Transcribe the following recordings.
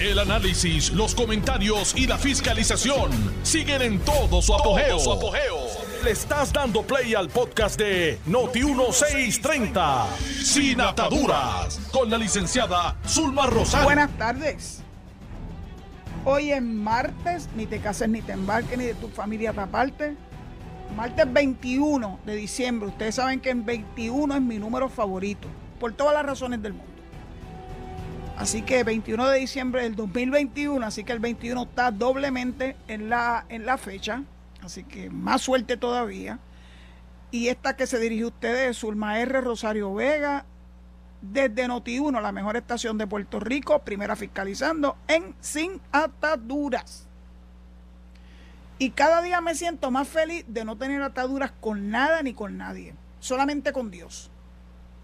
El análisis, los comentarios y la fiscalización siguen en todo su apogeo. Le estás dando play al podcast de Noti1630, Sin Ataduras, con la licenciada Zulma Rosario. Buenas tardes. Hoy es martes, ni te cases ni te embarques, ni de tu familia te aparte. Martes 21 de diciembre. Ustedes saben que en 21 es mi número favorito, por todas las razones del mundo. Así que 21 de diciembre del 2021, así que el 21 está doblemente en la, en la fecha, así que más suerte todavía. Y esta que se dirige a ustedes es Zulma R. Rosario Vega, desde Noti1, la mejor estación de Puerto Rico, primera fiscalizando en Sin Ataduras. Y cada día me siento más feliz de no tener ataduras con nada ni con nadie, solamente con Dios.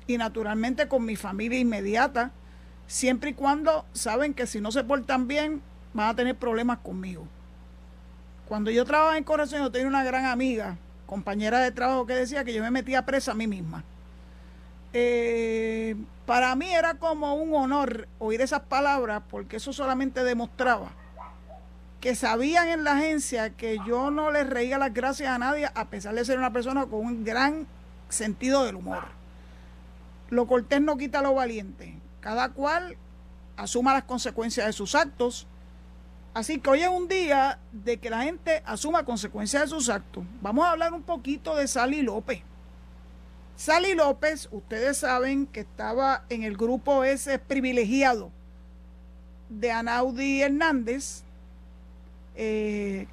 Y naturalmente con mi familia inmediata, siempre y cuando saben que si no se portan bien, van a tener problemas conmigo. Cuando yo trabajaba en Corazón, yo tenía una gran amiga, compañera de trabajo, que decía que yo me metía presa a mí misma. Eh, para mí era como un honor oír esas palabras, porque eso solamente demostraba que sabían en la agencia que yo no les reía las gracias a nadie, a pesar de ser una persona con un gran sentido del humor. Lo cortés no quita lo valiente. Cada cual asuma las consecuencias de sus actos. Así que hoy es un día de que la gente asuma consecuencias de sus actos. Vamos a hablar un poquito de Sally López. Sally López, ustedes saben que estaba en el grupo ese privilegiado de Anaudi Hernández, eh,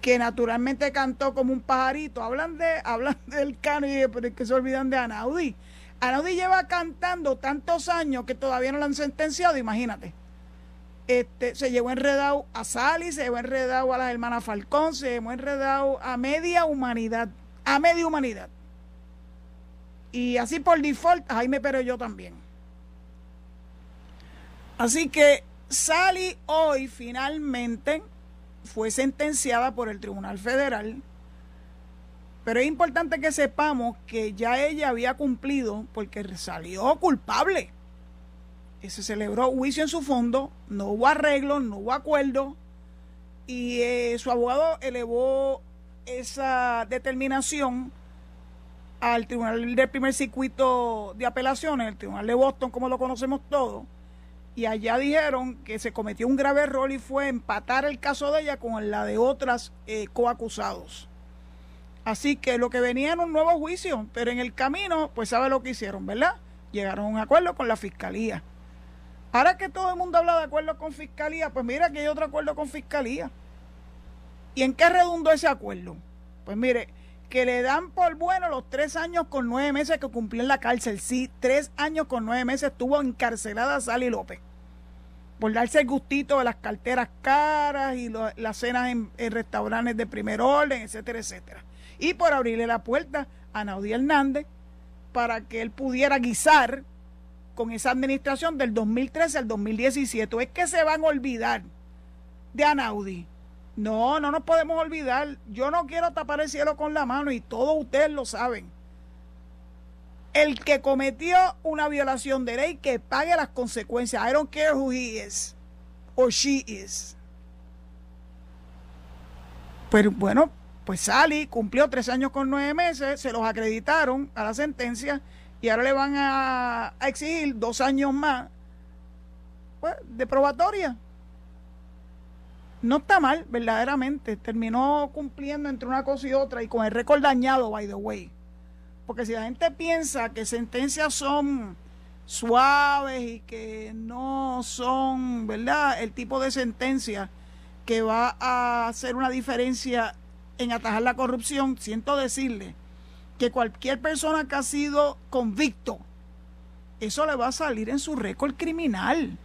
que naturalmente cantó como un pajarito. Hablan de, del cano y pero es que se olvidan de Anaudi. Anaudi lleva cantando tantos años que todavía no lo han sentenciado, imagínate. Este, se llevó enredado a Sally, se llevó enredado a las hermanas Falcón, se llevó enredado a media humanidad, a media humanidad. Y así por default, Jaime pero yo también. Así que Sally hoy finalmente fue sentenciada por el Tribunal Federal pero es importante que sepamos que ya ella había cumplido porque salió culpable. Y se celebró juicio en su fondo, no hubo arreglo, no hubo acuerdo y eh, su abogado elevó esa determinación al Tribunal del Primer Circuito de Apelaciones, el Tribunal de Boston, como lo conocemos todos, y allá dijeron que se cometió un grave error y fue empatar el caso de ella con la de otras eh, coacusados. Así que lo que venía era un nuevo juicio, pero en el camino, pues sabe lo que hicieron, ¿verdad? Llegaron a un acuerdo con la fiscalía. Ahora que todo el mundo habla de acuerdo con fiscalía, pues mira que hay otro acuerdo con fiscalía. ¿Y en qué redundó ese acuerdo? Pues mire, que le dan por bueno los tres años con nueve meses que cumplió en la cárcel. Sí, tres años con nueve meses estuvo encarcelada Sally López por darse el gustito de las carteras caras y las cenas en restaurantes de primer orden, etcétera, etcétera y por abrirle la puerta a Naudí Hernández para que él pudiera guisar con esa administración del 2013 al 2017. Es que se van a olvidar de Anaudi. No, no nos podemos olvidar. Yo no quiero tapar el cielo con la mano y todos ustedes lo saben. El que cometió una violación de ley, que pague las consecuencias. I don't care who he is or she is. Pero bueno, pues Sally cumplió tres años con nueve meses, se los acreditaron a la sentencia y ahora le van a, exigir dos años más pues, de probatoria. No está mal, verdaderamente. Terminó cumpliendo entre una cosa y otra y con el récord dañado, by the way. Porque si la gente piensa que sentencias son suaves y que no son, ¿verdad? El tipo de sentencia que va a hacer una diferencia en atajar la corrupción, siento decirle que cualquier persona que ha sido convicto, eso le va a salir en su récord criminal.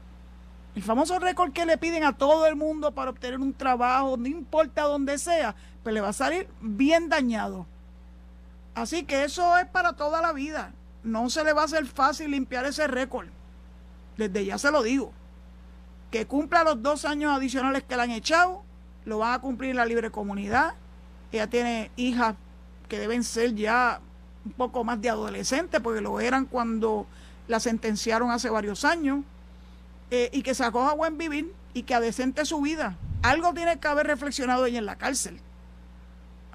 El famoso récord que le piden a todo el mundo para obtener un trabajo, no importa dónde sea, pues le va a salir bien dañado. Así que eso es para toda la vida. No se le va a hacer fácil limpiar ese récord. Desde ya se lo digo. Que cumpla los dos años adicionales que le han echado, lo van a cumplir en la libre comunidad, ella tiene hijas que deben ser ya un poco más de adolescentes, porque lo eran cuando la sentenciaron hace varios años. eh, y que se acoja a buen vivir y que adecente su vida. Algo tiene que haber reflexionado ella en la cárcel.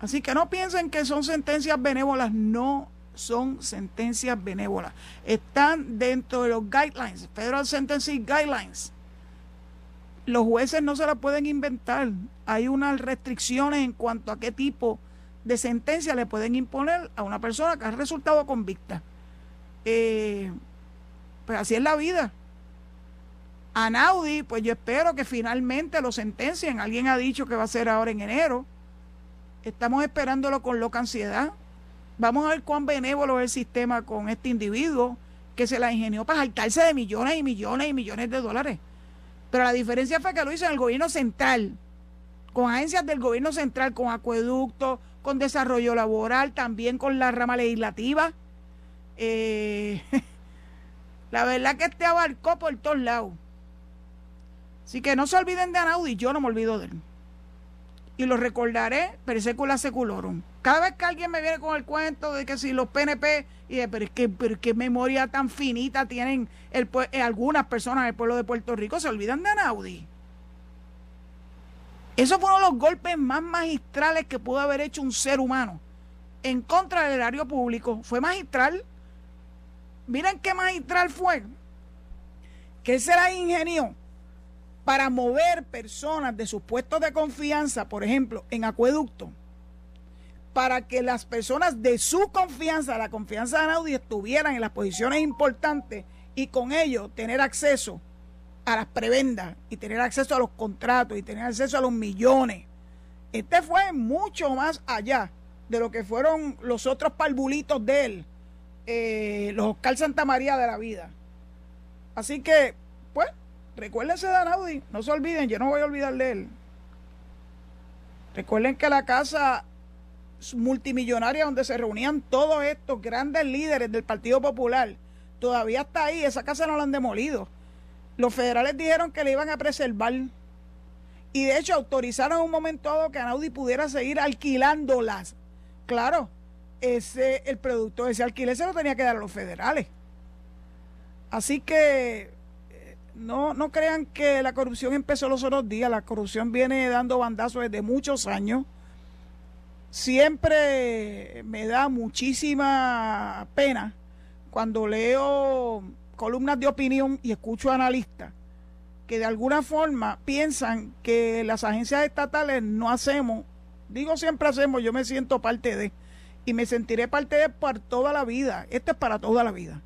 Así que no piensen que son sentencias benévolas, no son sentencias benévolas. Están dentro de los guidelines, Federal Sentencing Guidelines. Los jueces no se la pueden inventar. Hay unas restricciones en cuanto a qué tipo de sentencia le pueden imponer a una persona que ha resultado convicta. Eh, pues así es la vida. A Naudi, pues yo espero que finalmente lo sentencien. Alguien ha dicho que va a ser ahora en enero. Estamos esperándolo con loca ansiedad. Vamos a ver cuán benévolo es el sistema con este individuo que se la ingenió para saltarse de millones y millones y millones de dólares. Pero la diferencia fue que lo hizo en el gobierno central, con agencias del gobierno central, con acueductos, con desarrollo laboral, también con la rama legislativa. Eh, la verdad que este abarcó por todos lados. Así que no se olviden de Anaudi, yo no me olvido de él. Y lo recordaré, pero secula seculorum. Cada vez que alguien me viene con el cuento de que si los PNP, y de, pero, es que, pero qué memoria tan finita tienen el, eh, algunas personas del pueblo de Puerto Rico, se olvidan de Anaudi. Eso fue uno de los golpes más magistrales que pudo haber hecho un ser humano en contra del erario público. Fue magistral. Miren qué magistral fue. Que él se la ingenió para mover personas de sus puestos de confianza, por ejemplo, en acueducto, para que las personas de su confianza, la confianza de Naudi, estuvieran en las posiciones importantes y con ello tener acceso a las prebendas y tener acceso a los contratos y tener acceso a los millones. Este fue mucho más allá de lo que fueron los otros parvulitos de él, eh, los Oscar Santa María de la vida. Así que, pues, recuérdense de Anaudi, no se olviden, yo no voy a olvidar de él. Recuerden que la casa multimillonaria donde se reunían todos estos grandes líderes del Partido Popular, todavía está ahí, esa casa no la han demolido los federales dijeron que le iban a preservar. Y de hecho autorizaron en un momento dado que Anaudi pudiera seguir alquilándolas. Claro, ese, el producto de ese alquiler se lo tenía que dar a los federales. Así que eh, no, no crean que la corrupción empezó los otros días. La corrupción viene dando bandazos desde muchos años. Siempre me da muchísima pena cuando leo columnas de opinión y escucho analistas que de alguna forma piensan que las agencias estatales no hacemos, digo siempre hacemos, yo me siento parte de, y me sentiré parte de por toda la vida, esto es para toda la vida.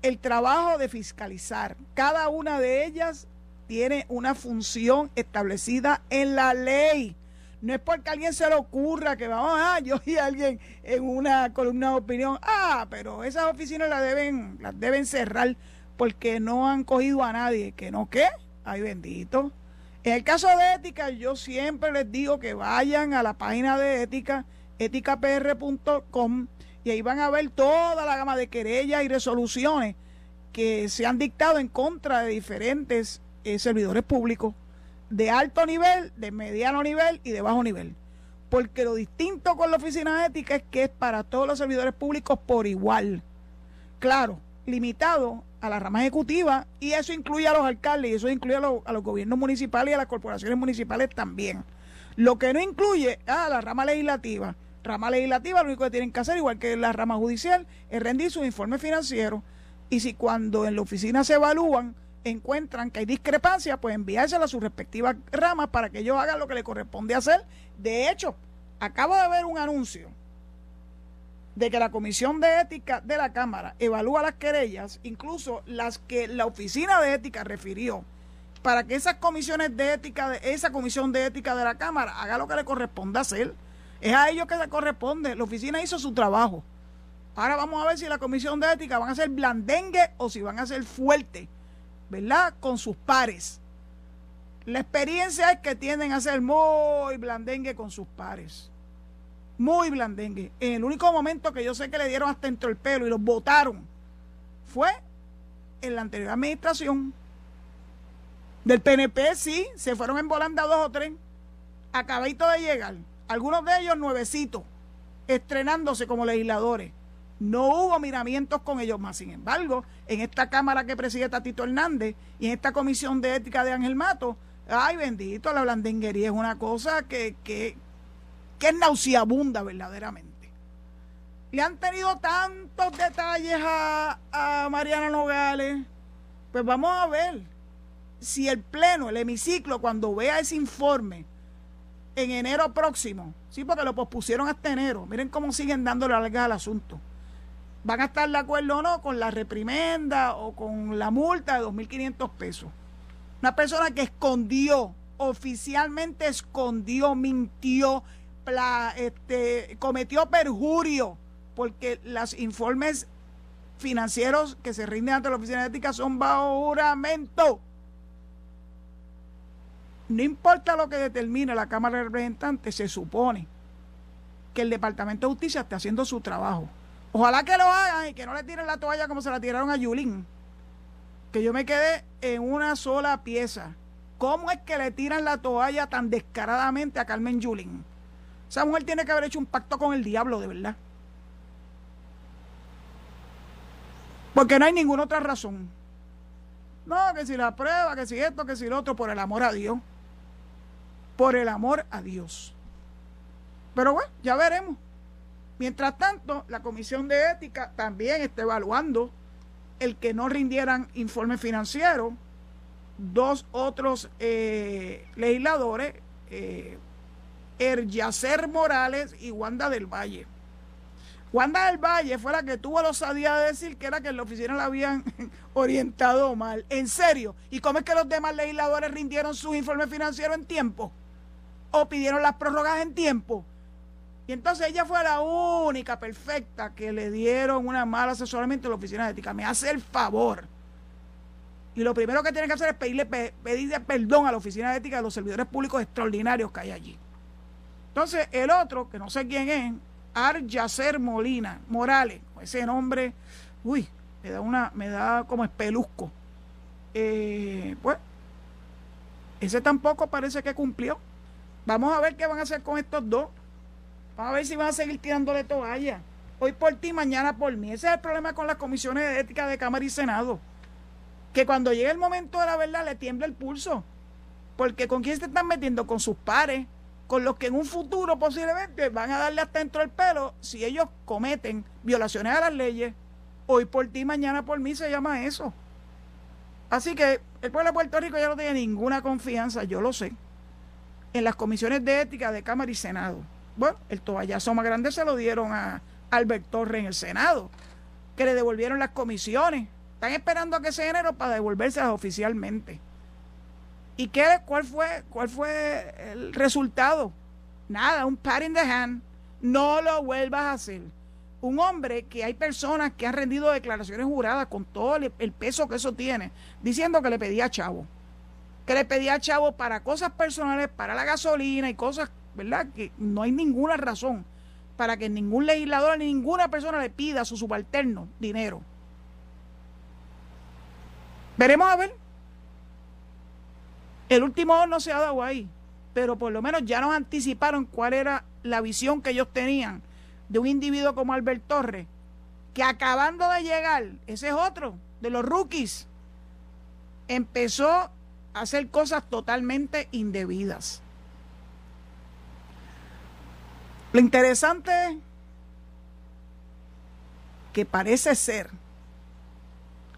El trabajo de fiscalizar, cada una de ellas tiene una función establecida en la ley. No es porque a alguien se le ocurra que vamos, a yo y alguien en una columna de opinión, ah, pero esas oficinas las deben, las deben cerrar porque no han cogido a nadie. Que no, ¿qué? Ay, bendito. En el caso de ética, yo siempre les digo que vayan a la página de ética, eticapr.com, y ahí van a ver toda la gama de querellas y resoluciones que se han dictado en contra de diferentes eh, servidores públicos de alto nivel, de mediano nivel y de bajo nivel. Porque lo distinto con la oficina ética es que es para todos los servidores públicos por igual. Claro, limitado a la rama ejecutiva y eso incluye a los alcaldes y eso incluye a, los gobiernos municipales y a las corporaciones municipales también. Lo que no incluye a la rama legislativa. Rama legislativa lo único que tienen que hacer, igual que la rama judicial, es rendir sus informes financieros. Y si cuando en la oficina se evalúan encuentran que hay discrepancia, pues enviárselo a sus respectivas ramas para que ellos hagan lo que le corresponde hacer. De hecho, acabo de ver un anuncio de que la Comisión de Ética de la Cámara evalúa las querellas, incluso las que la Oficina de Ética refirió, para que esas comisiones de ética, de esa Comisión de Ética de la Cámara haga lo que le corresponde hacer. Es a ellos que le corresponde. La oficina hizo su trabajo. Ahora vamos a ver si la Comisión de Ética van a ser blandengue o si van a ser fuertes ¿verdad? Con sus pares. La experiencia es que tienden a ser muy blandengue con sus pares. Muy blandengue. En el único momento que yo sé que le dieron hasta dentro el pelo y los votaron fue en la anterior administración. Del PNP sí, se fueron en volanda dos o tres. Acabadito de llegar. Algunos de ellos nuevecitos, estrenándose como legisladores. No hubo miramientos con ellos más. Sin embargo, en esta Cámara que preside Tatito Hernández y en esta Comisión de Ética de Ángel Mato, ay bendito, la blandenguería es una cosa que, que, que es nauseabunda verdaderamente. Le han tenido tantos detalles a, a Mariana Nogales. Pues vamos a ver si el Pleno, el hemiciclo, cuando vea ese informe en enero próximo, sí, porque lo pospusieron hasta enero, miren cómo siguen dándole larga al asunto. Van a estar de acuerdo o no con la reprimenda o con la multa de 2.500 pesos. Una persona que escondió, oficialmente escondió, mintió, este, cometió perjurio, porque los informes financieros que se rinden ante la Oficina de Ética son bajo juramento. No importa lo que determine la Cámara de Representantes, se supone que el Departamento de Justicia esté haciendo su trabajo. Ojalá que lo hagan y que no le tiren la toalla como se la tiraron a Yulín. Que yo me quedé en una sola pieza. ¿Cómo es que le tiran la toalla tan descaradamente a Carmen Yulín? Esa mujer tiene que haber hecho un pacto con el diablo, de verdad. Porque no hay ninguna otra razón. No, que si la prueba, que si esto, que si lo otro, por el amor a Dios por el amor a Dios. Pero bueno, ya veremos. Mientras tanto, la Comisión de Ética también está evaluando el que no rindieran informe financiero. Dos otros eh, legisladores, eh, Morales y Wanda del Valle. Wanda del Valle fue la que tuvo la osadía de decir que era que la oficina la habían orientado mal. En serio. ¿Y cómo es que los demás legisladores rindieron su informe financiero en tiempo? o pidieron las prórrogas en tiempo. Y entonces ella fue la única perfecta que le dieron una mala asesoramiento a la oficina de ética. Me hace el favor. Y lo primero que tiene que hacer es pedirle, pedirle perdón a la oficina de ética de los servidores públicos extraordinarios que hay allí. Entonces, el otro, que no sé quién es, Aryacer Molina, Morales, ese nombre, uy, me da una, me da como espeluzco. Eh, pues, ese tampoco parece que cumplió. Vamos a ver qué van a hacer con estos dos. Vamos a ver si van a seguir tirándole toalla. Hoy por ti, mañana por mí. Ese es el problema con las comisiones de ética de Cámara y Senado. Que cuando llegue el momento de la verdad le tiembla el pulso. Porque con quién se están metiendo, con sus pares, con los que en un futuro posiblemente van a darle hasta dentro el pelo si ellos cometen violaciones a las leyes. Hoy por ti, mañana por mí se llama eso. Así que el pueblo de Puerto Rico ya no tiene ninguna confianza, yo lo sé en las comisiones de ética de Cámara y Senado. Bueno, el toallazo más grande se lo dieron a Albert Torres en el Senado, que le devolvieron las comisiones. Están esperando a que sea enero para devolvérselas oficialmente. ¿Y qué, cuál, fue, cuál fue el resultado? Nada, un pat in the hand. No lo vuelvas a hacer. Un hombre que hay personas que han rendido declaraciones juradas con todo el, el peso que eso tiene, diciendo que le pedía chavo que le pedía a Chavo para cosas personales, para la gasolina y cosas, ¿verdad? Que no hay ninguna razón para que ningún legislador ni ninguna persona le pida a su subalterno dinero. Veremos a ver. El último no se ha dado ahí, pero por lo menos ya nos anticiparon cuál era la visión que ellos tenían de un individuo como Albert Torres, que acabando de llegar, ese es otro de los rookies, empezó hacer cosas totalmente indebidas. Lo interesante es que parece ser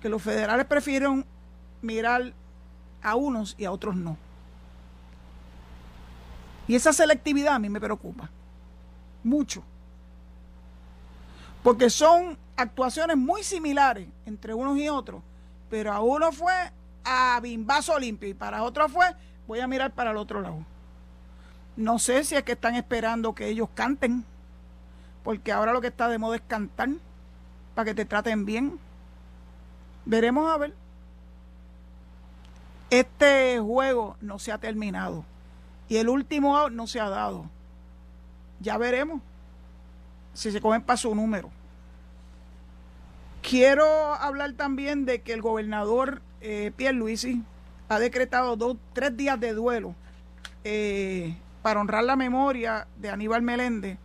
que los federales prefieren mirar a unos y a otros no. Y esa selectividad a mí me preocupa mucho. Porque son actuaciones muy similares entre unos y otros, pero a uno fue a bimbazo limpio y para otro fue, voy a mirar para el otro lado. No sé si es que están esperando que ellos canten, porque ahora lo que está de moda es cantar para que te traten bien. Veremos a ver. Este juego no se ha terminado y el último no se ha dado. Ya veremos si se cogen para su número. Quiero hablar también de que el gobernador eh, Pierre Luisi ha decretado dos, tres días de duelo eh, para honrar la memoria de Aníbal Meléndez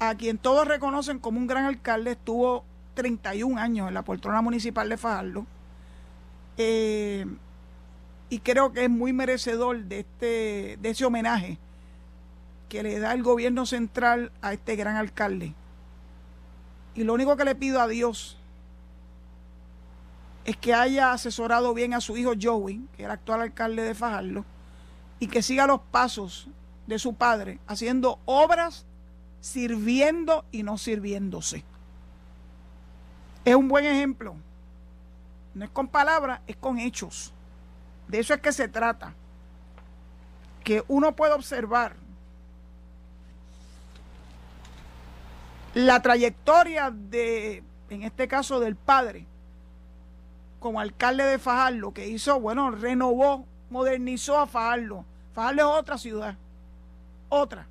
a quien todos reconocen como un gran alcalde, estuvo 31 años en la poltrona municipal de Fajardo. Eh, y creo que es muy merecedor de, este, de ese homenaje que le da el gobierno central a este gran alcalde. Y lo único que le pido a Dios es que haya asesorado bien a su hijo Joey, que era actual alcalde de Fajardo, y que siga los pasos de su padre, haciendo obras, sirviendo y no sirviéndose. Es un buen ejemplo. No es con palabras, es con hechos. De eso es que se trata. Que uno puede observar la trayectoria de, en este caso, del padre, como alcalde de Fajardo, que hizo, bueno, renovó, modernizó a Fajardo. Fajardo es otra ciudad, otra.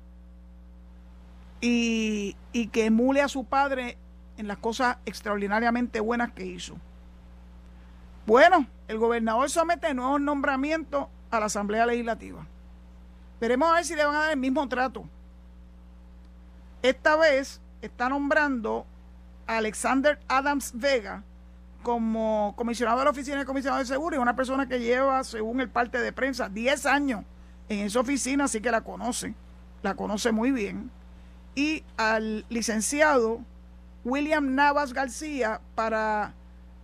Y, y que emule a su padre en las cosas extraordinariamente buenas que hizo. Bueno, el gobernador somete nuevos nombramientos a la Asamblea Legislativa. Veremos a ver si le van a dar el mismo trato. Esta vez está nombrando a Alexander Adams Vega como comisionado de la Oficina de Comisionado de Seguro y una persona que lleva, según el parte de prensa, 10 años en esa oficina, así que la conoce, la conoce muy bien. Y al licenciado William Navas García para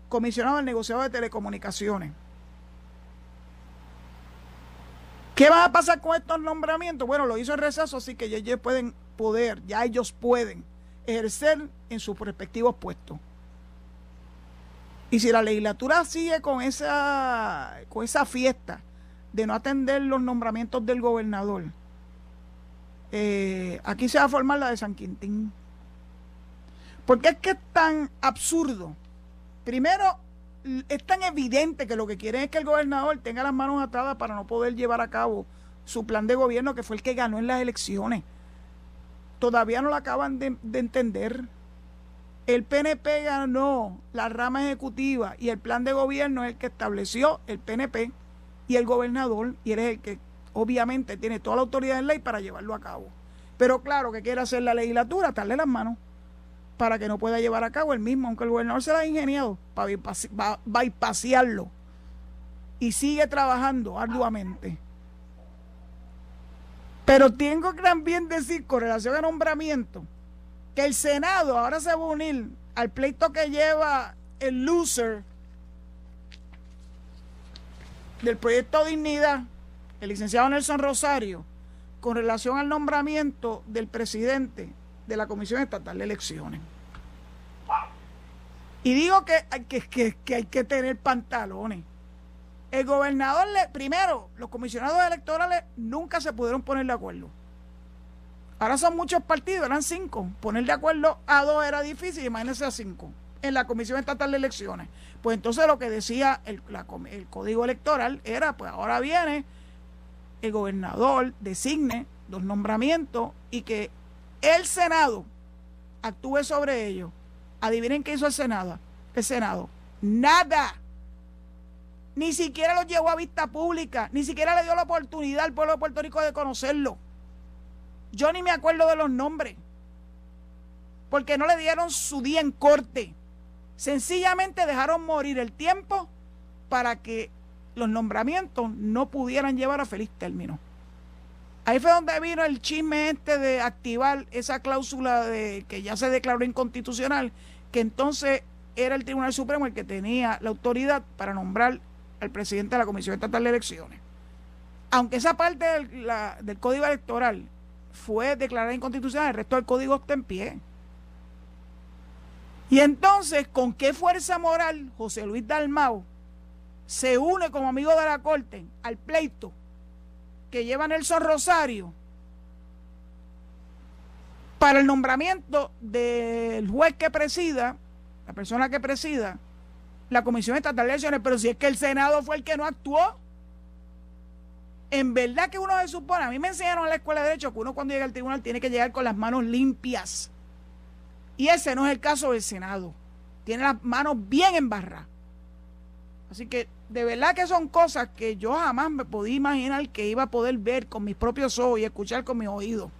comisionado del negociado de telecomunicaciones. ¿Qué va a pasar con estos nombramientos? Bueno, lo hizo el rechazo, así que ellos pueden poder, ya ellos pueden ejercer en sus respectivos puestos. Y si la legislatura sigue con esa, con esa fiesta de no atender los nombramientos del gobernador, eh, aquí se va a formar la de San Quintín. Porque es que es tan absurdo. Primero, es tan evidente que lo que quieren es que el gobernador tenga las manos atadas para no poder llevar a cabo su plan de gobierno, que fue el que ganó en las elecciones. Todavía no lo acaban de, entender. El PNP ganó la rama ejecutiva y el plan de gobierno es el que estableció el PNP y el gobernador, y él es el que obviamente tiene toda la autoridad en ley para llevarlo a cabo. Pero claro que quiere hacer la legislatura, atarle las manos para que no pueda llevar a cabo el mismo, aunque el gobernador se la ha ingeniado para bypasearlo y sigue trabajando arduamente. Pero tengo que también decir con relación a nombramiento que el Senado ahora se va a unir al pleito que lleva el loser del proyecto Dignidad, el licenciado Nelson Rosario, con relación al nombramiento del presidente de la Comisión Estatal de Elecciones. Y digo que, que, que, hay que tener pantalones. El gobernador, le, primero, los comisionados electorales nunca se pudieron poner de acuerdo. Ahora son muchos partidos, eran cinco. Poner de acuerdo a dos era difícil, imagínense a cinco en la Comisión Estatal de Elecciones. Pues entonces lo que decía el, el código electoral era, pues ahora viene el gobernador, designe los nombramientos y que el Senado actúe sobre ellos. Adivinen qué hizo el Senado. El Senado. Nada. Ni siquiera lo llevó a vista pública. Ni siquiera le dio la oportunidad al pueblo de Puerto Rico de conocerlo. Yo ni me acuerdo de los nombres. Porque no le dieron su día en corte. Sencillamente dejaron morir el tiempo para que los nombramientos no pudieran llevar a feliz término. Ahí fue donde vino el chisme este de activar esa cláusula de que ya se declaró inconstitucional, que entonces era el Tribunal Supremo el que tenía la autoridad para nombrar al presidente de la Comisión Estatal de Elecciones. Aunque esa parte del, del Código Electoral fue declarada inconstitucional, el resto del código está en pie. Y entonces, ¿con qué fuerza moral José Luis Dalmau se une como amigo de la Corte al pleito que lleva Nelson Rosario para el nombramiento del juez que presida, la persona que presida la Comisión Estatal de Elecciones, pero si es que el Senado fue el que no actuó. En verdad que uno se supone, a mí me enseñaron en la Escuela de Derecho que uno cuando llega al tribunal tiene que llegar con las manos limpias. Y ese no es el caso del Senado. Tiene las manos bien embarradas. Así que de verdad que son cosas que yo jamás me podía imaginar que iba a poder ver con mis propios ojos y escuchar con mis oídos.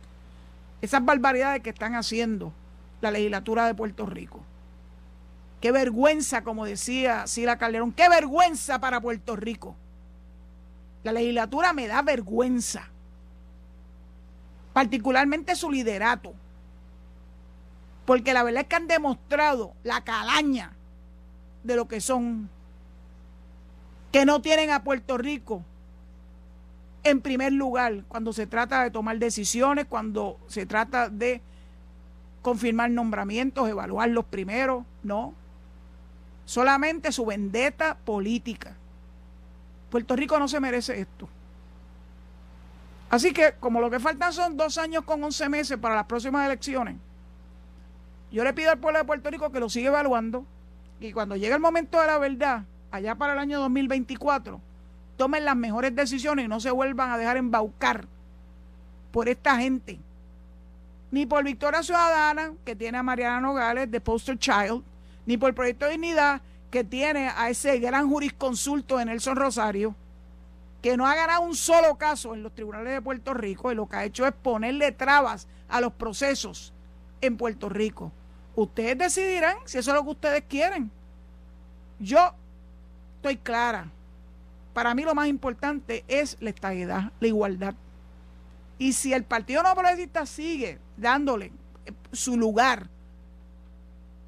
esas barbaridades que están haciendo la legislatura de Puerto Rico. Qué vergüenza, como decía Sila Calderón, qué vergüenza para Puerto Rico. La legislatura me da vergüenza, particularmente su liderato, porque la verdad es que han demostrado la calaña de lo que son, que no tienen a Puerto Rico en primer lugar cuando se trata de tomar decisiones, cuando se trata de confirmar nombramientos, evaluarlos primero, no. Solamente su vendetta política. Puerto Rico no se merece esto. Así que, como lo que faltan son dos años con once meses para las próximas elecciones, yo le pido al pueblo de Puerto Rico que lo siga evaluando y cuando llegue el momento de la verdad, allá para el año 2024, tomen las mejores decisiones y no se vuelvan a dejar embaucar por esta gente. Ni por Victoria Ciudadana, que tiene a Mariana Nogales de Poster Child, ni por el Proyecto Dignidad, que tiene a ese gran jurisconsulto de Nelson Rosario, que no ha ganado un solo caso en los tribunales de Puerto Rico y lo que ha hecho es ponerle trabas a los procesos en Puerto Rico. Ustedes decidirán si eso es lo que ustedes quieren. Yo estoy clara para mí lo más importante es la estabilidad, la igualdad. Y si el Partido No Progresista sigue dándole eh, su lugar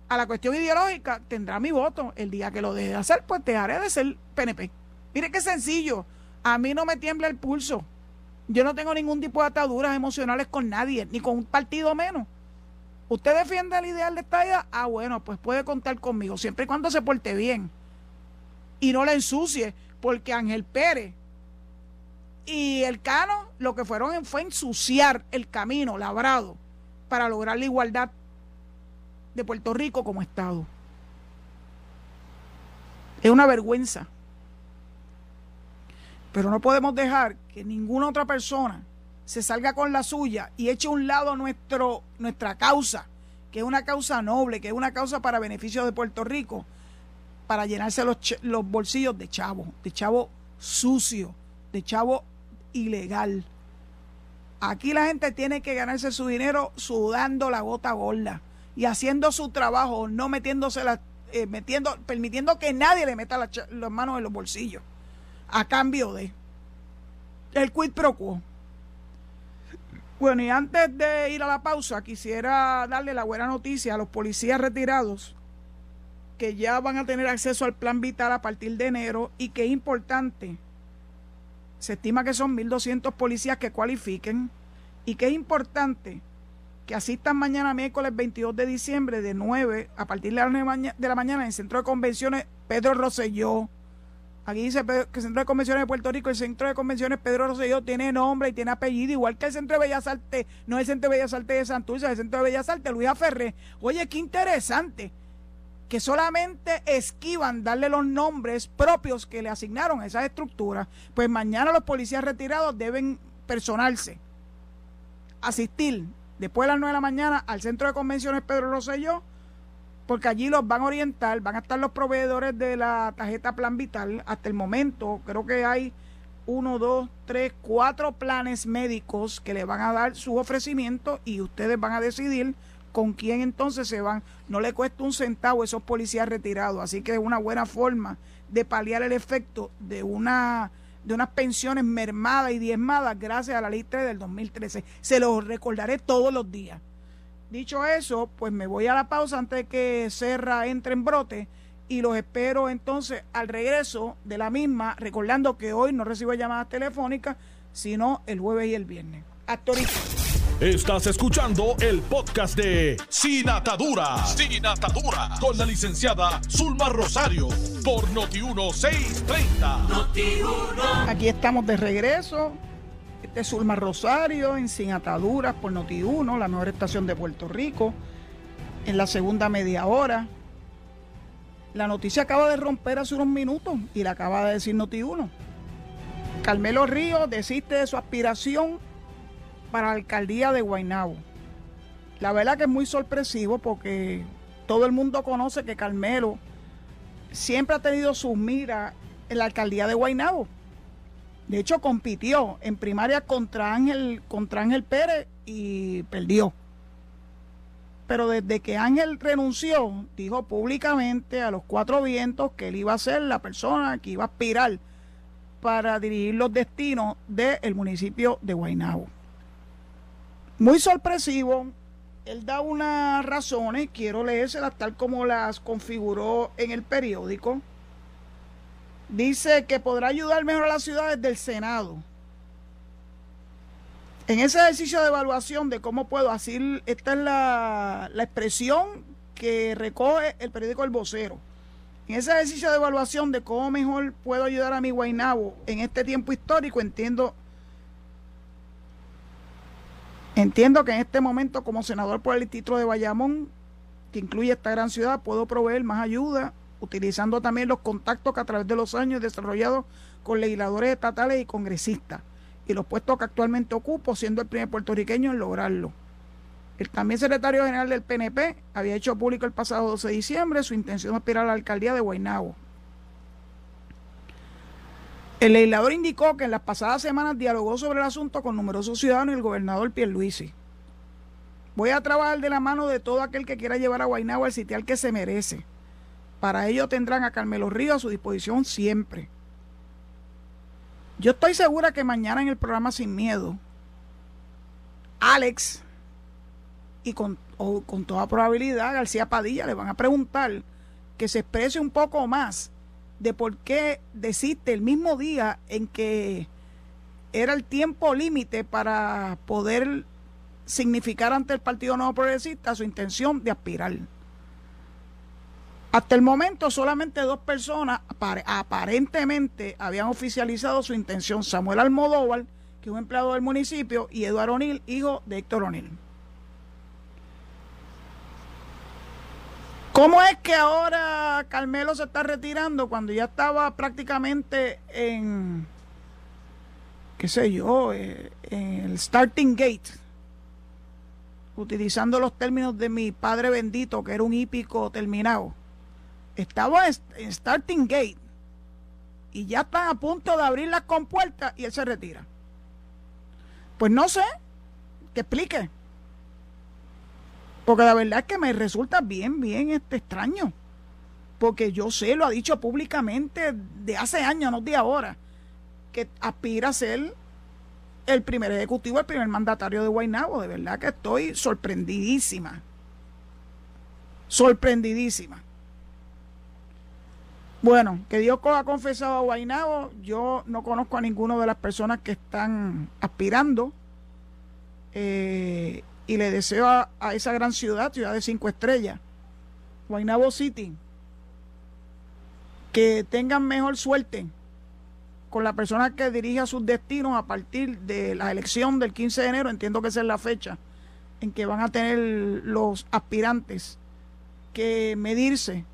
a la cuestión ideológica, tendrá mi voto. El día que lo deje de hacer, pues dejaré de ser PNP. Mire qué sencillo. A mí no me tiembla el pulso. Yo no tengo ningún tipo de ataduras emocionales con nadie, ni con un partido menos. ¿Usted defiende el ideal de esta idea? Ah, bueno, pues puede contar conmigo, siempre y cuando se porte bien. Y no la ensucie porque Ángel Pérez y el Cano lo que fueron fue ensuciar el camino labrado para lograr la igualdad de Puerto Rico como Estado. Es una vergüenza. Pero no podemos dejar que ninguna otra persona se salga con la suya y eche a un lado nuestro, nuestra causa, que es una causa noble, que es una causa para beneficio de Puerto Rico, para llenarse los, los bolsillos de chavo, de chavo sucio, de chavo ilegal. Aquí la gente tiene que ganarse su dinero sudando la gota gorda y haciendo su trabajo, no metiéndose la, eh, metiendo, permitiendo que nadie le meta las manos en los bolsillos a cambio de el quid pro quo. Bueno, y antes de ir a la pausa, quisiera darle la buena noticia a los policías retirados que ya van a tener acceso al plan vital a partir de enero y que es importante, se estima que son 1.200 policías que cualifiquen y que es importante que asistan mañana miércoles 22 de diciembre de 9 a partir de las 9 de la mañana en el Centro de Convenciones Pedro Rosselló. Aquí dice que el Centro de Convenciones de Puerto Rico, el Centro de Convenciones Pedro Rosselló tiene nombre y tiene apellido, igual que el Centro de Bellas Artes, no es el Centro de Bellas Artes de Santurce, es el Centro de Bellas Artes Luisa Ferré. Oye, qué interesante que solamente esquivan darle los nombres propios que le asignaron a esas estructuras, pues mañana los policías retirados deben personarse, asistir después de las 9 de la mañana al centro de convenciones Pedro Rosselló, porque allí los van a orientar, van a estar los proveedores de la tarjeta Plan Vital. Hasta el momento creo que hay uno, dos, tres, cuatro planes médicos que le van a dar su ofrecimiento y ustedes van a decidir con quién entonces se van. No le cuesta un centavo a esos policías retirados, así que es una buena forma de paliar el efecto de una de unas pensiones mermadas y diezmadas gracias a la lista del 2013. Se los recordaré todos los días. Dicho eso, pues me voy a la pausa antes de que Serra entre en brote y los espero entonces al regreso de la misma, recordando que hoy no recibo llamadas telefónicas, sino el jueves y el viernes. Estás escuchando el podcast de Sin Atadura. Sin Atadura. Con la licenciada Zulma Rosario. Por Noti1630. Noti1. Aquí estamos de regreso. Este es Zulma Rosario en Sin Ataduras por Noti1, la mejor estación de Puerto Rico. En la segunda media hora. La noticia acaba de romper hace unos minutos y la acaba de decir Noti1. Carmelo Ríos desiste de su aspiración para la alcaldía de Guaynabo. La verdad que es muy sorpresivo porque todo el mundo conoce que Carmelo siempre ha tenido sus miras en la alcaldía de Guaynabo. De hecho, compitió en primaria contra Ángel, contra Ángel Pérez y perdió. Pero desde que Ángel renunció, dijo públicamente a los cuatro vientos que él iba a ser la persona que iba a aspirar para dirigir los destinos del municipio de Guaynabo. Muy sorpresivo, él da unas razones, quiero leérselas tal como las configuró en el periódico. Dice que podrá ayudar mejor a las ciudades del Senado. En ese ejercicio de evaluación de cómo puedo, así esta es la, la expresión que recoge el periódico El Vocero. En ese ejercicio de evaluación de cómo mejor puedo ayudar a mi Guainabo en este tiempo histórico, entiendo Entiendo que en este momento, como senador por el distrito de Bayamón, que incluye esta gran ciudad, puedo proveer más ayuda, utilizando también los contactos que a través de los años he desarrollado con legisladores estatales y congresistas, y los puestos que actualmente ocupo, siendo el primer puertorriqueño en lograrlo. El también secretario general del PNP había hecho público el pasado 12 de diciembre su intención de aspirar a la alcaldía de Guaynabo. El legislador indicó que en las pasadas semanas dialogó sobre el asunto con numerosos ciudadanos y el gobernador Pierluisi. Voy a trabajar de la mano de todo aquel que quiera llevar a Guaynabo al sitial que se merece. Para ello tendrán a Carmelo Río a su disposición siempre. Yo estoy segura que mañana en el programa Sin Miedo, Alex y con, con toda probabilidad García Padilla le van a preguntar que se exprese un poco más de por qué desiste el mismo día en que era el tiempo límite para poder significar ante el Partido Nuevo Progresista su intención de aspirar. Hasta el momento solamente dos personas aparentemente habían oficializado su intención, Samuel Almodóvar, que es un empleado del municipio, y Eduardo O'Neill, hijo de Héctor O'Neill. ¿Cómo es que ahora Carmelo se está retirando cuando ya estaba prácticamente en, qué sé yo, eh, en el starting gate? Utilizando los términos de mi padre bendito, que era un hípico terminado. Estaba en starting gate y ya están a punto de abrir las compuertas y él se retira. Pues no sé, que explique. Porque la verdad es que me resulta bien, bien este extraño. Porque yo sé, lo ha dicho públicamente de hace años, no de ahora, que aspira a ser el primer ejecutivo, el primer mandatario de Guaynabo. De verdad que estoy sorprendidísima. Sorprendidísima. Bueno, que Dios ha confesado a Guaynabo, yo no conozco a ninguna de las personas que están aspirando. Eh, y le deseo a, esa gran ciudad, ciudad de cinco estrellas, Guaynabo City, que tengan mejor suerte con la persona que dirija sus destinos a partir de la elección del 15 de enero, entiendo que esa es la fecha en que van a tener los aspirantes que medirse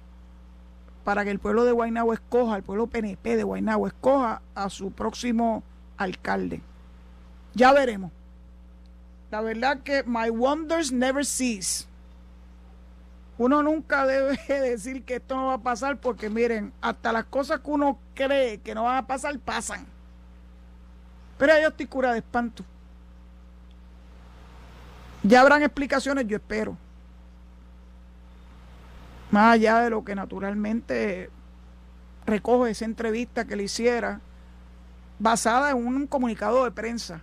para que el pueblo de Guaynabo escoja, el pueblo PNP de Guaynabo escoja a su próximo alcalde. Ya veremos. La verdad que my wonders never cease. Uno nunca debe decir que esto no va a pasar porque miren, hasta las cosas que uno cree que no van a pasar, pasan. Pero yo estoy cura de espanto. Ya habrán explicaciones, yo espero. Más allá de lo que naturalmente recoge esa entrevista que le hiciera, basada en un comunicado de prensa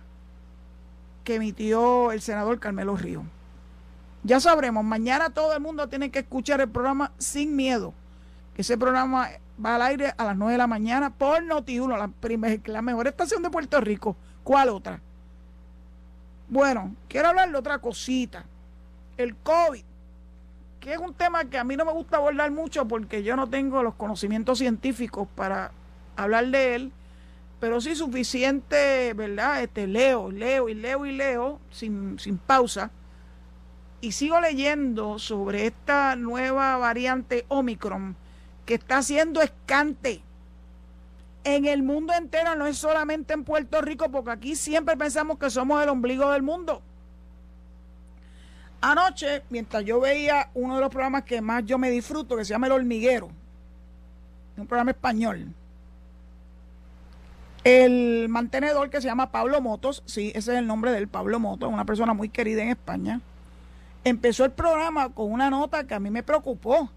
que emitió el senador Carmelo Río. Ya sabremos, mañana todo el mundo tiene que escuchar el programa Sin Miedo. Ese programa va al aire a las 9 de la mañana por Noti1, la, la mejor estación de Puerto Rico. ¿Cuál otra? Bueno, quiero hablar de otra cosita. El COVID, que es un tema que a mí no me gusta abordar mucho porque yo no tengo los conocimientos científicos para hablar de él pero sí suficiente, ¿verdad? Este, leo, leo y leo y leo sin, sin pausa. Y sigo leyendo sobre esta nueva variante Omicron que está haciendo escante en el mundo entero, no es solamente en Puerto Rico, porque aquí siempre pensamos que somos el ombligo del mundo. Anoche, mientras yo veía uno de los programas que más yo me disfruto, que se llama El Hormiguero, un programa español, El mantenedor que se llama Pablo Motos, sí, ese es el nombre del Pablo Motos, una persona muy querida en España, empezó el programa con una nota que a mí me preocupó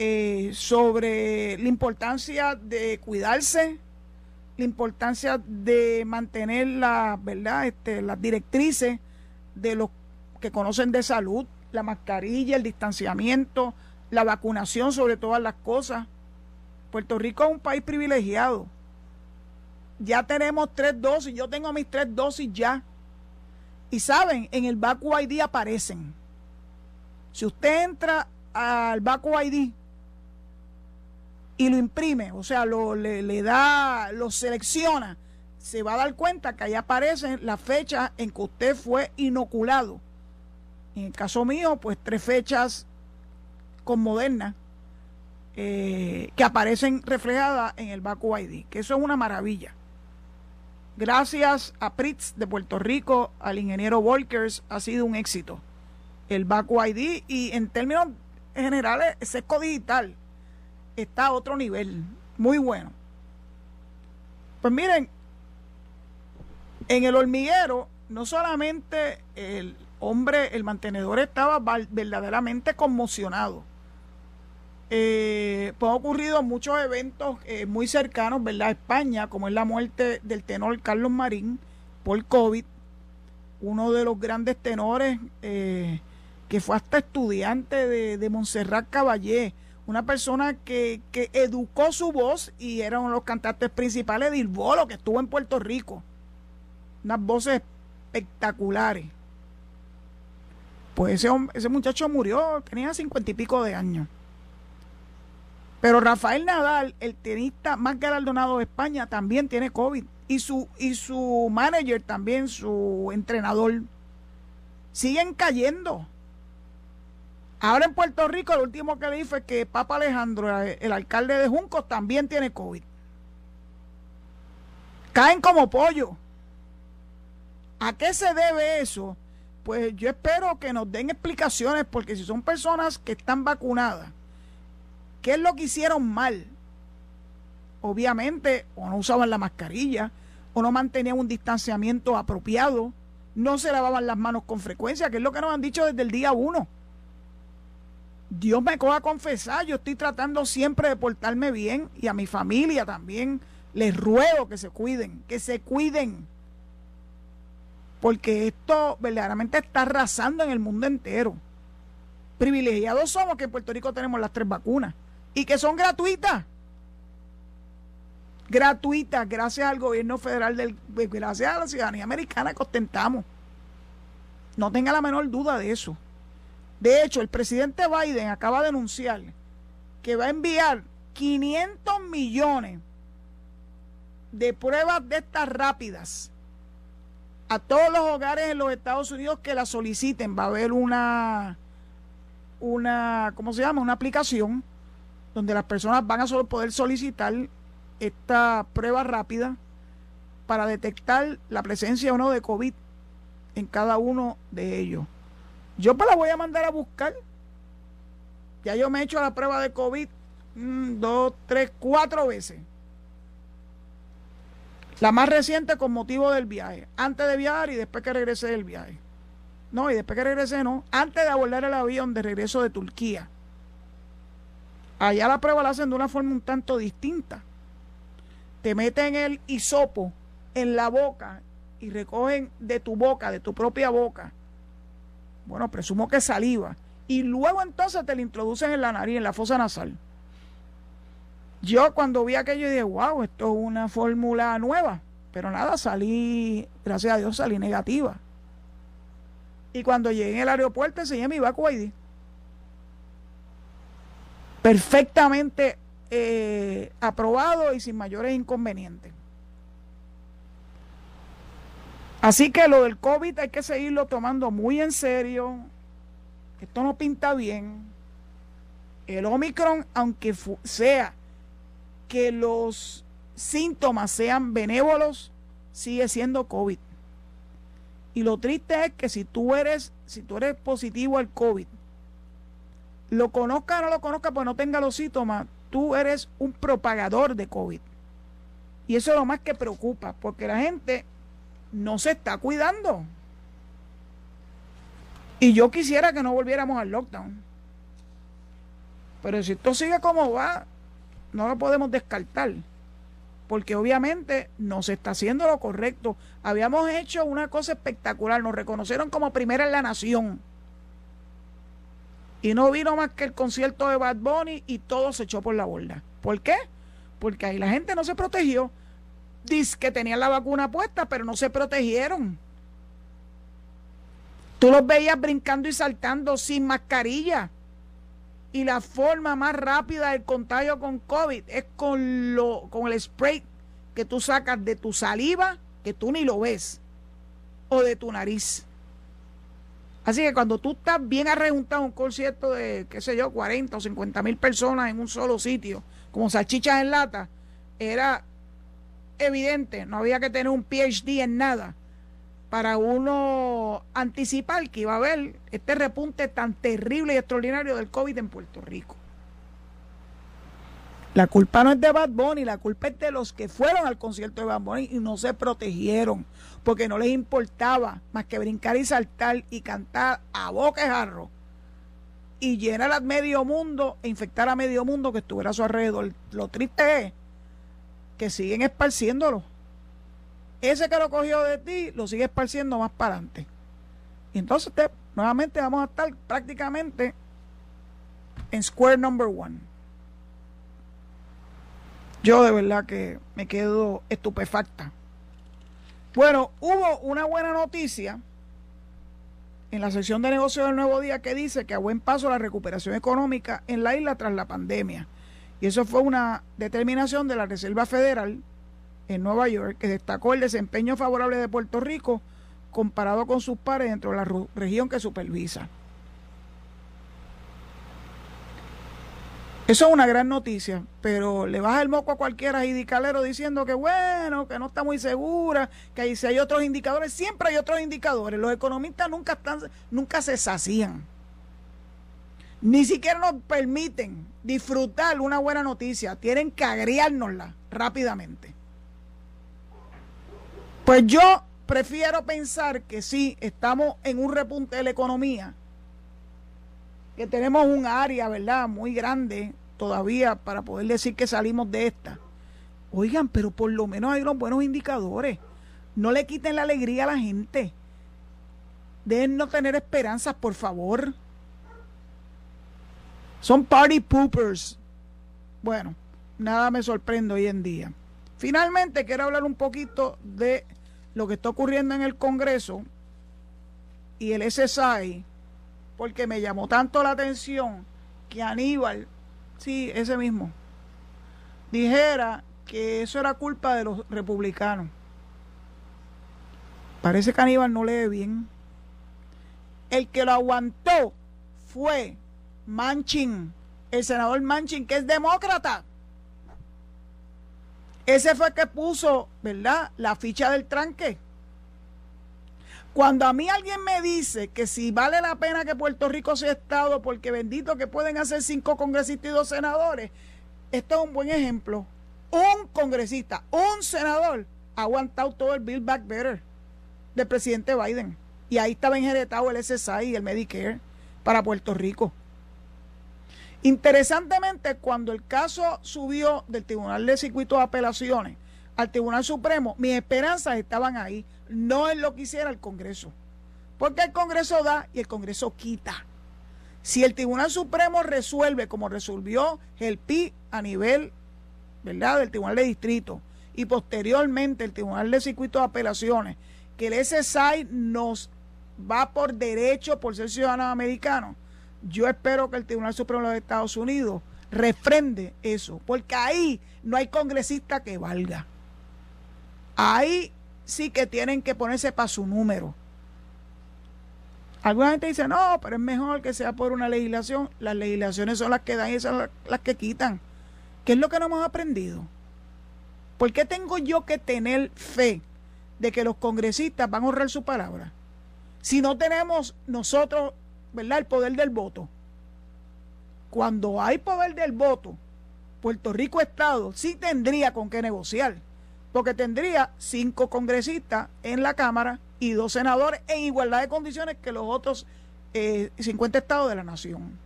eh, sobre la importancia de cuidarse, la importancia de mantener la, ¿verdad? Este, las directrices de los que conocen de salud, la mascarilla, el distanciamiento, la vacunación sobre todas las cosas. Puerto Rico es un país privilegiado ya tenemos tres dosis, yo tengo mis tres dosis ya. Y saben, en el Baku ID aparecen. Si usted entra al Baku ID y lo imprime, o sea, lo, le, da, lo selecciona, se va a dar cuenta que ahí aparecen las fechas en que usted fue inoculado. En el caso mío, pues tres fechas con Moderna eh, que aparecen reflejadas en el Baku ID, que eso es una maravilla. Gracias a Pritz de Puerto Rico, al ingeniero Volkers, ha sido un éxito. El Baku ID y en términos generales, Sesco Digital está a otro nivel, muy bueno. Pues miren, en el hormiguero, no solamente el hombre, el mantenedor estaba verdaderamente conmocionado, eh, pues han ocurrido muchos eventos eh, muy cercanos, ¿verdad? A España, como es la muerte del tenor Carlos Marín por COVID, uno de los grandes tenores eh, que fue hasta estudiante de, Montserrat Caballé, una persona que, que, educó su voz y era uno de los cantantes principales de Bolo, que estuvo en Puerto Rico. Unas voces espectaculares. Pues ese, ese muchacho murió, tenía cincuenta y pico de años. Pero Rafael Nadal, el tenista más galardonado de España, también tiene COVID. Y su, y su manager también, su entrenador, siguen cayendo. Ahora en Puerto Rico, lo último que leí fue que Papa Alejandro, el alcalde de Juncos, también tiene COVID. Caen como pollo. ¿A qué se debe eso? Pues yo espero que nos den explicaciones, porque si son personas que están vacunadas, ¿Qué es lo que hicieron mal? Obviamente, o no usaban la mascarilla, o no mantenían un distanciamiento apropiado, no se lavaban las manos con frecuencia, que es lo que nos han dicho desde el día uno. Dios me coja a confesar, yo estoy tratando siempre de portarme bien y a mi familia también les ruego que se cuiden, que se cuiden. Porque esto verdaderamente está arrasando en el mundo entero. Privilegiados somos que en Puerto Rico tenemos las tres vacunas y que son gratuitas. Gratuitas, gracias al gobierno federal, del, gracias a la ciudadanía americana que ostentamos. No tenga la menor duda de eso. De hecho, el presidente Biden acaba de anunciar que va a enviar 500 millones de pruebas de estas rápidas a todos los hogares en los Estados Unidos que la soliciten. Va a haber una, una, ¿cómo se llama? Una aplicación donde las personas van a poder solicitar esta prueba rápida para detectar la presencia o no de COVID en cada uno de ellos. Yo pues la voy a mandar a buscar. Ya yo me he hecho la prueba de COVID mm, dos, tres, cuatro veces. La más reciente con motivo del viaje. Antes de viajar y después que regresé del viaje. No, y después que regresé no. Antes de abordar el avión de regreso de Turquía. Allá la prueba la hacen de una forma un tanto distinta. Te meten el hisopo en la boca y recogen de tu boca, de tu propia boca. Bueno, presumo que saliva. Y luego entonces te lo introducen en la nariz, en la fosa nasal. Yo cuando vi aquello dije, wow, esto es una fórmula nueva. Pero nada, salí, gracias a Dios, salí negativa. Y cuando llegué en el aeropuerto enseñé mi vacu ID perfectamente eh, aprobado y sin mayores inconvenientes. Así que lo del COVID hay que seguirlo tomando muy en serio. Esto no pinta bien. El Omicron, aunque sea que los síntomas sean benévolos, sigue siendo COVID. Y lo triste es que si tú eres, si tú eres positivo al COVID lo conozca o no lo conozca, pues no tenga los síntomas, tú eres un propagador de COVID. Y eso es lo más que preocupa, porque la gente no se está cuidando. Y yo quisiera que no volviéramos al lockdown. Pero si esto sigue como va, no lo podemos descartar. Porque obviamente no se está haciendo lo correcto. Habíamos hecho una cosa espectacular. Nos reconocieron como primera en la nación. Y no vino más que el concierto de Bad Bunny y todo se echó por la borda. ¿Por qué? Porque ahí la gente no se protegió. Dice que tenían la vacuna puesta, pero no se protegieron. Tú los veías brincando y saltando sin mascarilla. Y la forma más rápida del contagio con COVID es con, lo, con el spray que tú sacas de tu saliva, que tú ni lo ves, o de tu nariz. Así que cuando tú estás bien arrejuntado un concierto de, qué sé yo, 40 o 50 mil personas en un solo sitio, como salchichas en lata, era evidente, no había que tener un PhD en nada para uno anticipar que iba a haber este repunte tan terrible y extraordinario del COVID en Puerto Rico. La culpa no es de Bad Bunny, la culpa es de los que fueron al concierto de Bad Bunny y no se protegieron, porque no les importaba más que brincar y saltar y cantar a boca de jarro y llenar a medio mundo e infectar a medio mundo que estuviera a su alrededor. Lo triste es que siguen esparciéndolo ese que lo cogió de ti lo sigue esparciendo más para adelante. Y entonces nuevamente vamos a estar prácticamente en square number one. Yo de verdad que me quedo estupefacta. Bueno, hubo una buena noticia en la sección de negocios del Nuevo Día que dice que a buen paso la recuperación económica en la isla tras la pandemia. Y eso fue una determinación de la Reserva Federal en Nueva York, que destacó el desempeño favorable de Puerto Rico comparado con sus pares dentro de la región que supervisa. Eso es una gran noticia, pero le baja el moco a cualquiera indicalero diciendo que bueno, que no está muy segura, que ahí si hay otros indicadores, siempre hay otros indicadores. Los economistas nunca están, nunca se sacían. Ni siquiera nos permiten disfrutar una buena noticia, tienen que agriárnosla rápidamente. Pues yo prefiero pensar que sí, estamos en un repunte de la economía, que tenemos un área, ¿verdad?, muy grande todavía para poder decir que salimos de esta. Oigan, pero por lo menos hay unos buenos indicadores. No le quiten la alegría a la gente. Deben no tener esperanzas, por favor. Son party poopers. Bueno, nada me sorprende hoy en día. Finalmente, quiero hablar un poquito de lo que está ocurriendo en el Congreso y el SSI, porque me llamó tanto la atención que Aníbal, sí, ese mismo, dijera que eso era culpa de los republicanos. Parece que Aníbal no lee bien. El que lo aguantó fue Manchin, el senador Manchin, que es demócrata. Ese fue que puso, ¿verdad? La ficha del tranque. Cuando a mí alguien me dice que si vale la pena que Puerto Rico sea Estado, porque bendito que pueden hacer cinco congresistas y dos senadores, esto es un buen ejemplo. Un congresista, un senador, ha aguantado todo el Build Back Better del presidente Biden. Y ahí estaba injeretado el SSI y el Medicare para Puerto Rico. Interesantemente, cuando el caso subió del Tribunal de Circuito de Apelaciones al Tribunal Supremo, mis esperanzas estaban ahí, no en lo que hiciera el Congreso. Porque el Congreso da y el Congreso quita. Si el Tribunal Supremo resuelve como resolvió el PI a nivel ¿verdad? del Tribunal de Distrito y posteriormente el Tribunal de Circuito de Apelaciones, que el SSI nos va por derecho por ser ciudadanos americanos, yo espero que el Tribunal Supremo de los Estados Unidos refrende eso, porque ahí no hay congresista que valga. Ahí sí que tienen que ponerse para su número. Alguna gente dice, no, pero es mejor que sea por una legislación. Las legislaciones son las que dan y son las que quitan. ¿Qué es lo que no hemos aprendido? ¿Por qué tengo yo que tener fe de que los congresistas van a honrar su palabra? Si no tenemos nosotros ¿verdad? El poder del voto. Cuando hay poder del voto, Puerto Rico Estado sí tendría con qué negociar. Porque tendría cinco congresistas en la Cámara y dos senadores en igualdad de condiciones que los otros 50 eh, estados de la nación.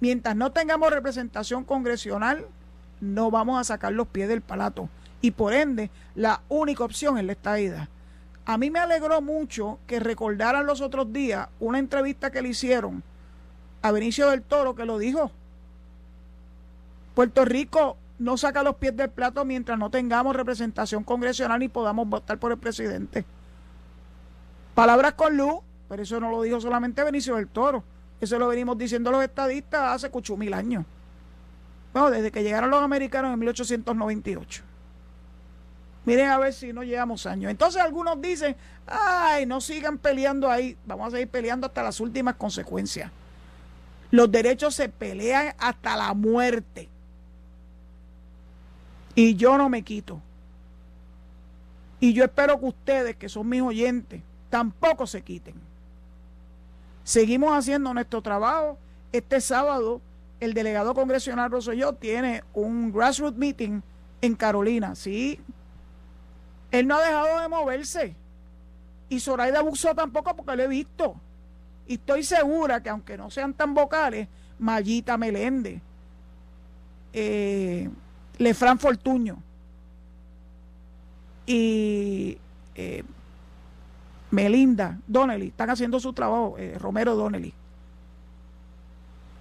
Mientras no tengamos representación congresional, no vamos a sacar los pies del palato. Y por ende, la única opción es la estadidad. A mí me alegró mucho que recordaran los otros días una entrevista que le hicieron a Benicio del Toro que lo dijo. Puerto Rico no saca los pies del plato mientras no tengamos representación congresional y podamos votar por el presidente. Palabras con luz, pero eso no lo dijo solamente Benicio del Toro. Eso lo venimos diciendo los estadistas hace cucho mil años. Bueno, desde que llegaron los americanos en 1898. Miren a ver si no llegamos años. Entonces algunos dicen, ay, no sigan peleando ahí, vamos a seguir peleando hasta las últimas consecuencias. Los derechos se pelean hasta la muerte. Y yo no me quito. Y yo espero que ustedes, que son mis oyentes, tampoco se quiten. Seguimos haciendo nuestro trabajo. Este sábado, el delegado congresional Rosselló tiene un grassroots meeting en Carolina. Sí, él no ha dejado de moverse. Y Zoraida Buxó tampoco, porque lo he visto. Y estoy segura que, aunque no sean tan vocales, Mayita Meléndez, eh, Lefran Fortuño y eh, Melinda Donnelly están haciendo su trabajo, eh, Romero Donnelly.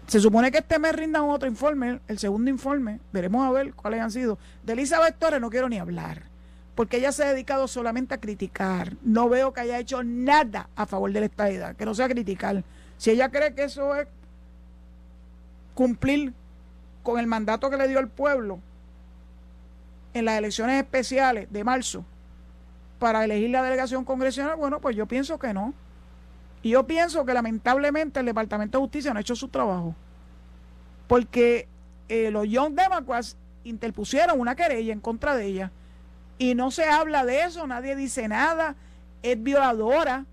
Se supone que este mes rindan otro informe, el segundo informe, veremos a ver cuáles han sido. De Elizabeth Torres no quiero ni hablar, porque ella se ha dedicado solamente a criticar. No veo que haya hecho nada a favor de la estadidad, que no sea criticar. Si ella cree que eso es cumplir con el mandato que le dio el pueblo, en las elecciones especiales de marzo para elegir la delegación congresional, bueno, pues yo pienso que no. Y yo pienso que lamentablemente el Departamento de Justicia no ha hecho su trabajo. Porque eh, los Young Democrats interpusieron una querella en contra de ella. Y no se habla de eso, nadie dice nada. Es violadora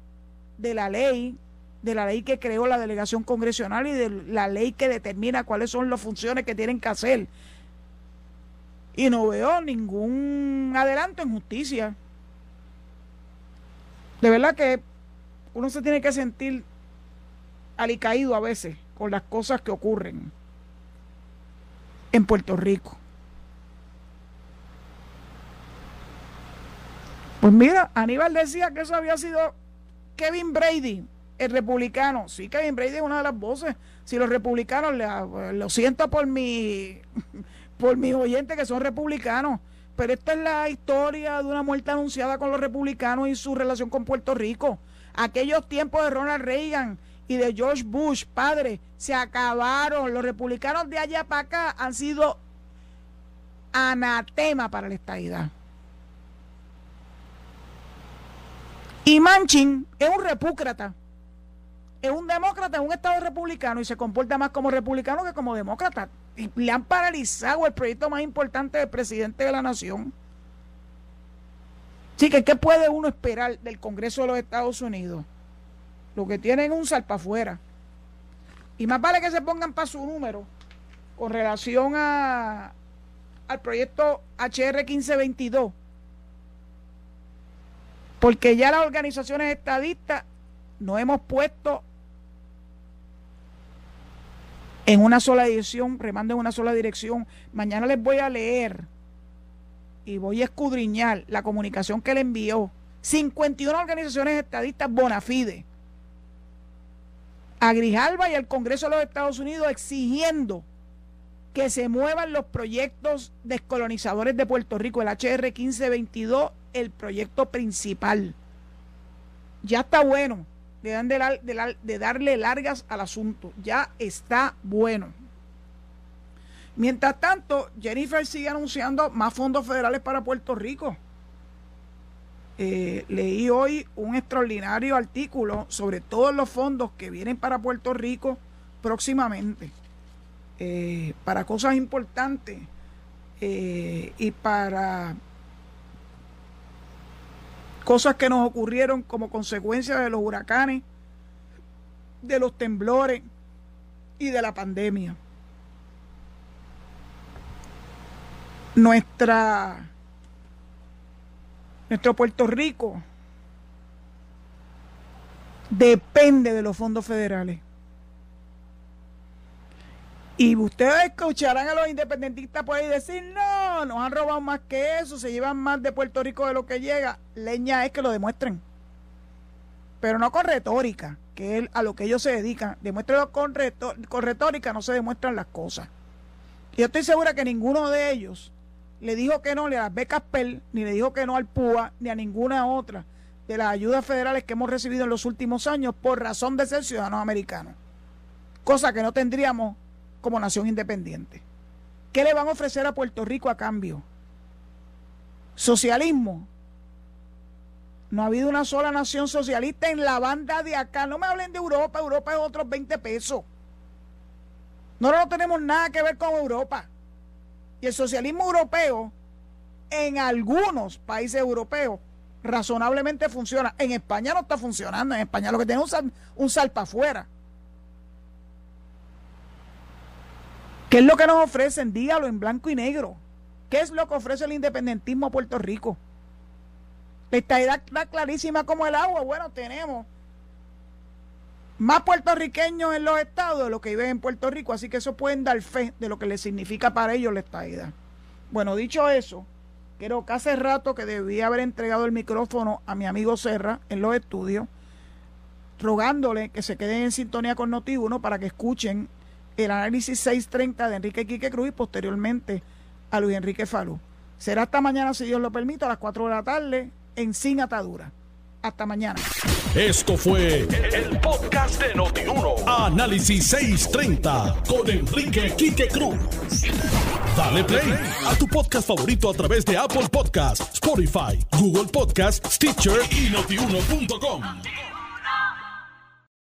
de la ley, de la ley que creó la delegación congresional y de la ley que determina cuáles son las funciones que tienen que hacer y no veo ningún adelanto en justicia. De verdad que uno se tiene que sentir alicaído a veces con las cosas que ocurren en Puerto Rico. Pues mira, Aníbal decía que eso había sido Kevin Brady, el republicano. Sí, Kevin Brady es una de las voces. Si los republicanos, lo siento por mi por mis oyentes que son republicanos. Pero esta es la historia de una muerte anunciada con los republicanos y su relación con Puerto Rico. Aquellos tiempos de Ronald Reagan y de George Bush, padre, se acabaron. Los republicanos de allá para acá han sido anatema para la estadidad. Y Manchin es un repúcrata. Es un demócrata en un estado republicano y se comporta más como republicano que como demócrata y le han paralizado el proyecto más importante del presidente de la nación. Así que, ¿qué puede uno esperar del Congreso de los Estados Unidos? Lo que tienen un salpa afuera. Y más vale que se pongan para su número con relación a, al proyecto HR 1522. Porque ya las organizaciones estadistas no hemos puesto en una sola dirección, remando en una sola dirección. Mañana les voy a leer y voy a escudriñar la comunicación que le envió 51 organizaciones estadistas bona fide a Grijalba y al Congreso de los Estados Unidos exigiendo que se muevan los proyectos descolonizadores de Puerto Rico, el HR 1522, el proyecto principal. Ya está bueno de, darle largas al asunto. Ya está bueno. Mientras tanto, Jennifer sigue anunciando más fondos federales para Puerto Rico. Eh, leí hoy un extraordinario artículo sobre todos los fondos que vienen para Puerto Rico próximamente, eh, para cosas importantes eh, y para cosas que nos ocurrieron como consecuencia de los huracanes, de los temblores y de la pandemia. Nuestra Nuestro Puerto Rico depende de los fondos federales. Y ustedes escucharán a los independentistas por ahí decir, no, nos han robado más que eso, se llevan más de Puerto Rico de lo que llega. Leña es que lo demuestren. Pero no con retórica, que es a lo que ellos se dedican. Demuéstrenlo con, con retórica, no se demuestran las cosas. Y yo estoy segura que ninguno de ellos le dijo que no ni a las becas PEL, ni le dijo que no al PUA, ni a ninguna otra de las ayudas federales que hemos recibido en los últimos años por razón de ser ciudadanos americanos. Cosa que no tendríamos como nación independiente. ¿Qué le van a ofrecer a Puerto Rico a cambio? Socialismo. No ha habido una sola nación socialista en la banda de acá. No me hablen de Europa. Europa es otros 20 pesos. No, no tenemos nada que ver con Europa. Y el socialismo europeo, en algunos países europeos, razonablemente funciona. En España no está funcionando. En España lo que tiene es un, un sal para afuera. ¿Qué es lo que nos ofrecen? Dígalo en blanco y negro. ¿Qué es lo que ofrece el independentismo a Puerto Rico? La estadidad está clarísima como el agua. Bueno, tenemos más puertorriqueños en los estados de lo que viven en Puerto Rico, así que eso pueden dar fe de lo que le significa para ellos la estadidad. Bueno, dicho eso, creo que hace rato que debía haber entregado el micrófono a mi amigo Serra en los estudios, rogándole que se queden en sintonía con Noti1 para que escuchen el análisis 630 de Enrique Quique Cruz y posteriormente a Luis Enrique Falú. Será hasta mañana, si Dios lo permite, a las 4 de la tarde en Sin Atadura. Hasta mañana. Esto fue el, podcast de Notiuno. Análisis 630 con Enrique Quique Cruz. Dale play a tu podcast favorito a través de Apple Podcasts, Spotify, Google Podcasts, Stitcher y notiuno.com.